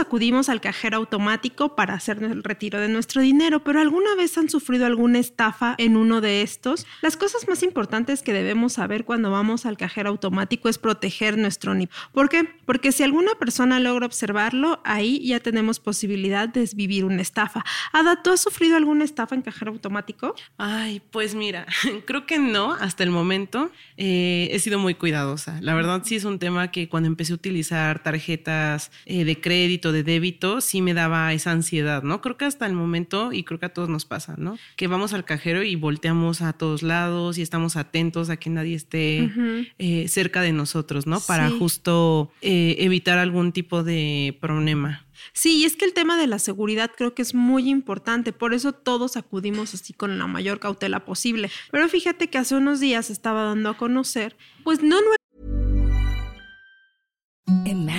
acudimos al cajero automático para hacer el retiro de nuestro dinero, pero ¿alguna vez han sufrido alguna estafa en uno de estos? Las cosas más importantes que debemos saber cuando vamos al cajero automático es proteger nuestro NIP. ¿Por qué? Porque si alguna persona logra observarlo, ahí ya tenemos posibilidad de vivir una estafa. Ada, ¿tú has sufrido alguna estafa en cajero automático? Ay, pues mira, creo que no, hasta el momento eh, he sido muy cuidadosa. La verdad sí es un tema que cuando empecé a utilizar tarjetas eh, de crédito, de débito, sí me daba esa ansiedad, ¿no? Creo que hasta el momento, y creo que a todos nos pasa, ¿no? Que vamos al cajero y volteamos a todos lados y estamos atentos a que nadie esté eh, cerca de nosotros, ¿no? Para justo eh, evitar algún tipo de problema. Sí, y es que el tema de la seguridad creo que es muy importante, por eso todos acudimos así con la mayor cautela posible. Pero fíjate que hace unos días estaba dando a conocer, pues no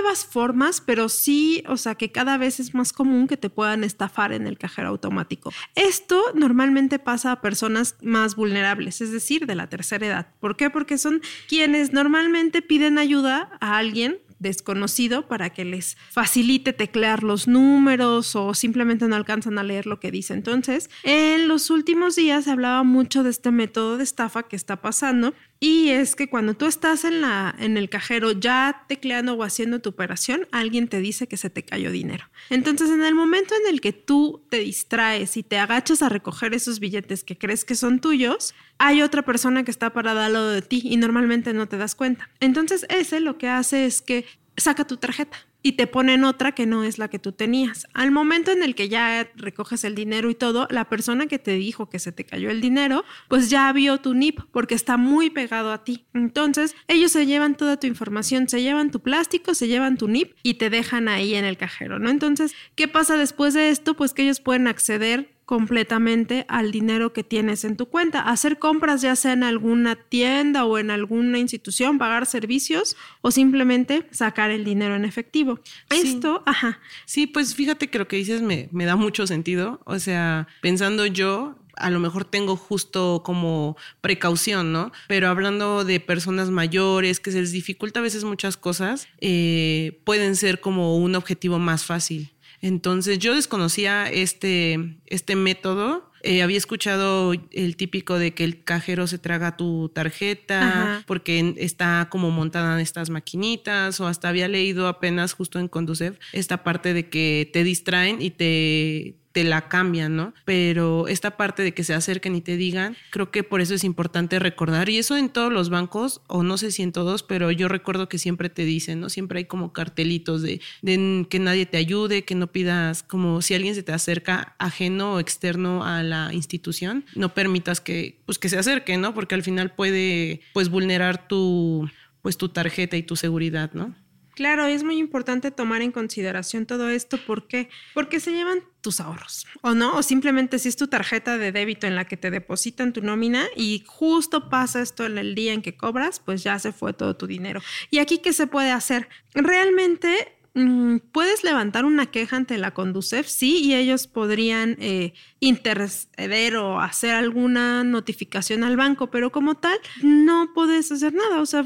Nuevas formas, pero sí, o sea, que cada vez es más común que te puedan estafar en el cajero automático. Esto normalmente pasa a personas más vulnerables, es decir, de la tercera edad. ¿Por qué? Porque son quienes normalmente piden ayuda a alguien desconocido para que les facilite teclear los números o simplemente no alcanzan a leer lo que dice. Entonces, en los últimos días se hablaba mucho de este método de estafa que está pasando y es que cuando tú estás en, la, en el cajero ya tecleando o haciendo tu operación, alguien te dice que se te cayó dinero. Entonces, en el momento en el que tú te distraes y te agachas a recoger esos billetes que crees que son tuyos, hay otra persona que está parada al lado de ti y normalmente no te das cuenta. Entonces, ese lo que hace es que saca tu tarjeta y te ponen otra que no es la que tú tenías. Al momento en el que ya recoges el dinero y todo, la persona que te dijo que se te cayó el dinero, pues ya vio tu NIP porque está muy pegado a ti. Entonces, ellos se llevan toda tu información, se llevan tu plástico, se llevan tu NIP y te dejan ahí en el cajero, ¿no? Entonces, ¿qué pasa después de esto? Pues que ellos pueden acceder completamente al dinero que tienes en tu cuenta. Hacer compras ya sea en alguna tienda o en alguna institución, pagar servicios o simplemente sacar el dinero en efectivo. Esto, ajá. Sí, pues fíjate que lo que dices me, me da mucho sentido. O sea, pensando yo, a lo mejor tengo justo como precaución, ¿no? Pero hablando de personas mayores que se les dificulta a veces muchas cosas, eh, pueden ser como un objetivo más fácil. Entonces yo desconocía este, este método. Eh, había escuchado el típico de que el cajero se traga tu tarjeta porque está como montada en estas maquinitas o hasta había leído apenas justo en Conducev esta parte de que te distraen y te, te la cambian, ¿no? Pero esta parte de que se acerquen y te digan, creo que por eso es importante recordar. Y eso en todos los bancos, o no sé si en todos, pero yo recuerdo que siempre te dicen, ¿no? Siempre hay como cartelitos de, que nadie te ayude, que no pidas, como si alguien se te acerca ajeno o externo a la institución, no permitas que, pues que se acerque, ¿no? Porque al final puede, pues, vulnerar tu, pues, tu tarjeta y tu seguridad, ¿no? Claro, es muy importante tomar en consideración todo esto. ¿Por qué? Porque se llevan tus ahorros, ¿o no? O simplemente si es tu tarjeta de débito en la que te depositan tu nómina y justo pasa esto el día en que cobras, pues ya se fue todo tu dinero. ¿Y aquí qué se puede hacer? Realmente Mm, puedes levantar una queja ante la Conducef, sí, y ellos podrían eh, interceder o hacer alguna notificación al banco, pero como tal, no puedes hacer nada. O sea,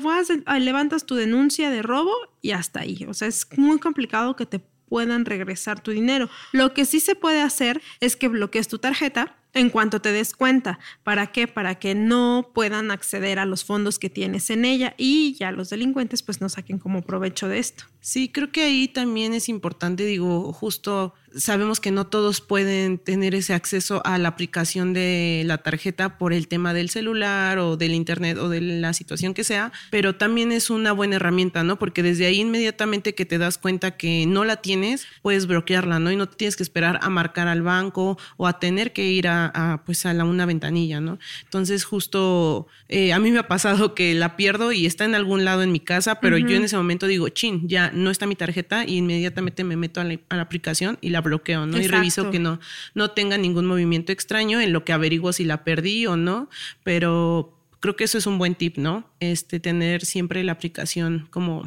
levantas tu denuncia de robo y hasta ahí. O sea, es muy complicado que te puedan regresar tu dinero. Lo que sí se puede hacer es que bloquees tu tarjeta en cuanto te des cuenta. ¿Para qué? Para que no puedan acceder a los fondos que tienes en ella y ya los delincuentes pues no saquen como provecho de esto. Sí, creo que ahí también es importante, digo, justo sabemos que no todos pueden tener ese acceso a la aplicación de la tarjeta por el tema del celular o del internet o de la situación que sea, pero también es una buena herramienta, ¿no? Porque desde ahí inmediatamente que te das cuenta que no la tienes, puedes bloquearla, ¿no? Y no tienes que esperar a marcar al banco o a tener que ir a, pues a la, una ventanilla, ¿no? Entonces justo eh, a mí me ha pasado que la pierdo y está en algún lado en mi casa, pero yo en ese momento digo, chin, ya no está mi tarjeta y inmediatamente me meto a la, aplicación y la bloqueo, ¿no? Y reviso que no, no tenga ningún movimiento extraño en lo que averiguo si la perdí o no, pero creo que eso es un buen tip, ¿no? Este, tener siempre la aplicación como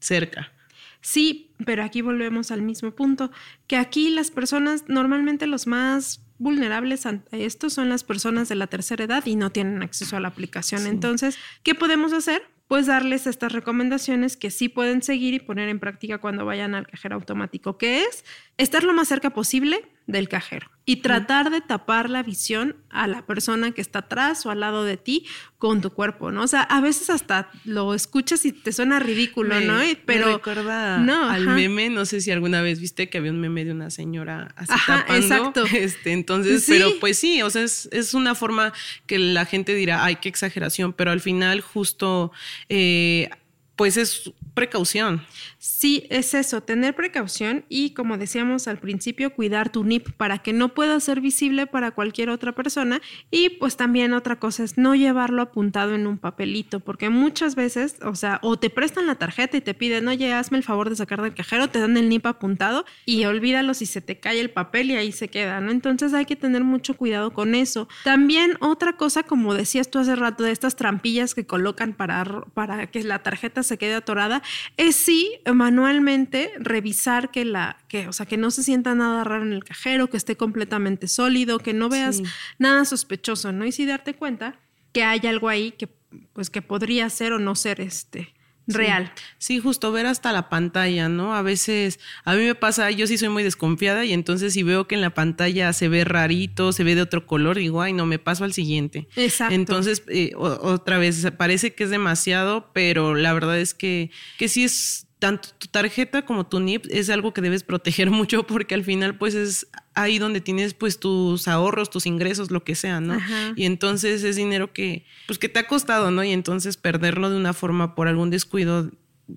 cerca. Sí, pero aquí volvemos al mismo punto, que aquí las personas, normalmente los más vulnerables a esto son las personas de la tercera edad y no tienen acceso a la aplicación. Entonces, ¿qué podemos hacer? Pues darles estas recomendaciones que sí pueden seguir y poner en práctica cuando vayan al cajero automático, que es estar lo más cerca posible del cajero y tratar de tapar la visión a la persona que está atrás o al lado de ti con tu cuerpo, ¿no? O sea, a veces hasta lo escuchas y te suena ridículo, ¿no? Pero me recuerda no, al meme, no sé si alguna vez viste que había un meme de una señora así ajá, tapando. Exacto. Este, entonces, pero pues sí, o sea, es, es, una forma que la gente dirá, ay, qué exageración, pero al final justo eh, pues es precaución. Sí, es eso, tener precaución y como decíamos al principio, cuidar tu NIP para que no pueda ser visible para cualquier otra persona y pues también otra cosa es no llevarlo apuntado en un papelito, porque muchas veces, o sea, o te prestan la tarjeta y te piden, oye, hazme el favor de sacar del cajero, te dan el NIP apuntado y olvídalo si se te cae el papel y ahí se queda, ¿no? Entonces hay que tener mucho cuidado con eso. También otra cosa, como decías tú hace rato, de estas trampillas que colocan para, para que la tarjeta se quede atorada, es sí manualmente revisar que la, que, o sea, que no se sienta nada raro en el cajero, que esté completamente sólido, que no veas nada sospechoso, ¿no? Y sí darte cuenta que hay algo ahí que, pues, que podría ser o no ser este real. Sí. justo ver hasta la pantalla, ¿no? A veces, a mí me pasa, yo sí soy muy desconfiada y entonces si veo que en la pantalla se ve rarito, se ve de otro color, digo, ay, no, me paso al siguiente. Exacto. Entonces, eh, otra vez, parece que es demasiado, pero la verdad es que, que sí es tanto tu tarjeta como tu NIP es algo que debes proteger mucho porque al final pues es ahí donde tienes pues tus ahorros, tus ingresos, lo que sea, ¿no? Y entonces es dinero que pues que te ha costado, ¿no? Y entonces perderlo de una forma por algún descuido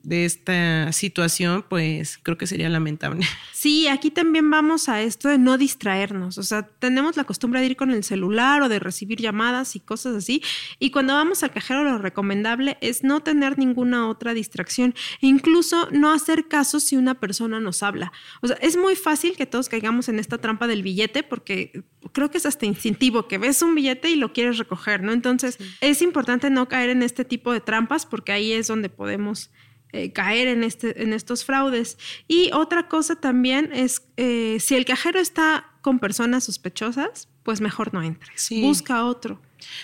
de esta situación, pues creo que sería lamentable. Sí, aquí también vamos a esto de no distraernos. O sea, tenemos la costumbre de ir con el celular o de recibir llamadas y cosas así. Y cuando vamos al cajero, lo recomendable es no tener ninguna otra distracción. E incluso no hacer caso si una persona nos habla. O sea, es muy fácil que todos caigamos en esta trampa del billete porque creo que es hasta instintivo que ves un billete y lo quieres recoger, ¿no? Entonces, es importante no caer en este tipo de trampas porque ahí es donde podemos eh, caer en, este, en estos fraudes. Y otra cosa también es, eh, si el cajero está con personas sospechosas, pues mejor no entres. Busca otro.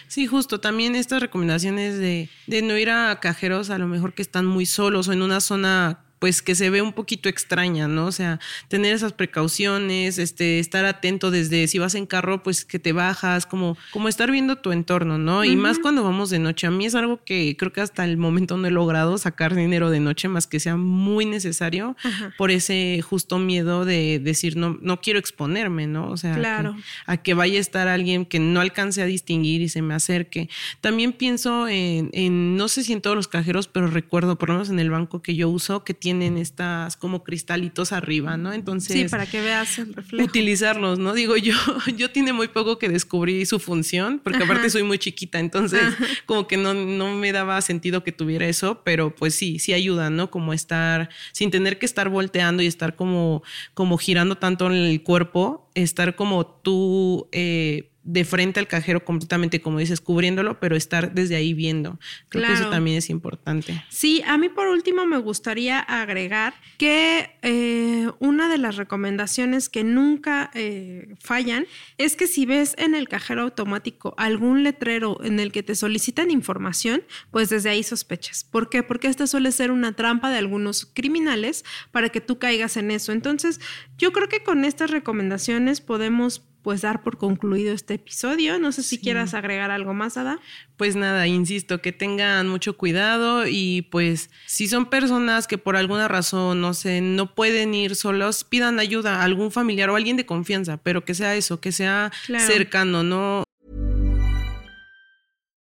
Sí, justo. También estas recomendaciones de, de no ir a cajeros a lo mejor que están muy solos o en una zona pues que se ve un poquito extraña, ¿no? O sea, tener esas precauciones, este, estar atento desde si vas en carro, pues que te bajas, como, como estar viendo tu entorno, ¿no? Y más cuando vamos de noche. A mí es algo que creo que hasta el momento no he logrado sacar dinero de noche, más que sea muy necesario, por ese justo miedo de decir, no, no quiero exponerme, ¿no? O sea, claro. a que vaya a estar alguien que no alcance a distinguir y se me acerque. También pienso en, en no sé si en todos los cajeros, pero recuerdo, por lo menos en el banco que yo uso, que tiene tienen estas como cristalitos arriba, ¿no? Entonces... Sí, para que veas el reflejo. Utilizarlos, ¿no? Digo, yo, yo tiene muy poco que descubrí su función, porque aparte soy muy chiquita, entonces como que no, no me daba sentido que tuviera eso, pero pues sí, sí ayuda, ¿no? Como estar, sin tener que estar volteando y estar como, como girando tanto en el cuerpo, estar como tú... Eh, de frente al cajero completamente, como dices, cubriéndolo, pero estar desde ahí viendo. Creo que eso también es importante. Sí, a mí por último me gustaría agregar que eh, una de las recomendaciones que nunca eh, fallan es que si ves en el cajero automático algún letrero en el que te solicitan información, pues desde ahí sospechas. ¿Por qué? Porque esta suele ser una trampa de algunos criminales para que tú caigas en eso. Entonces, yo creo que con estas recomendaciones podemos pues dar por concluido este episodio. No sé si quieras agregar algo más, Ada. Pues nada, insisto, que tengan mucho cuidado y pues si son personas que por alguna razón, no sé, no pueden ir solos, pidan ayuda a algún familiar o alguien de confianza, pero que sea eso, que sea cercano, no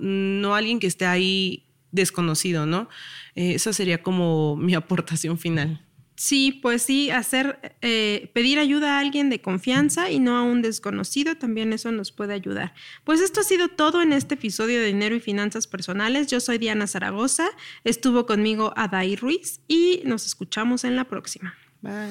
No alguien que esté ahí desconocido, ¿no? Eh, esa sería como mi aportación final. Sí, pues sí, hacer, eh, pedir ayuda a alguien de confianza y no a un desconocido, también eso nos puede ayudar. Pues esto ha sido todo en este episodio de Dinero y Finanzas Personales. Yo soy Diana Zaragoza, estuvo conmigo Adai Ruiz y nos escuchamos en la próxima. Bye.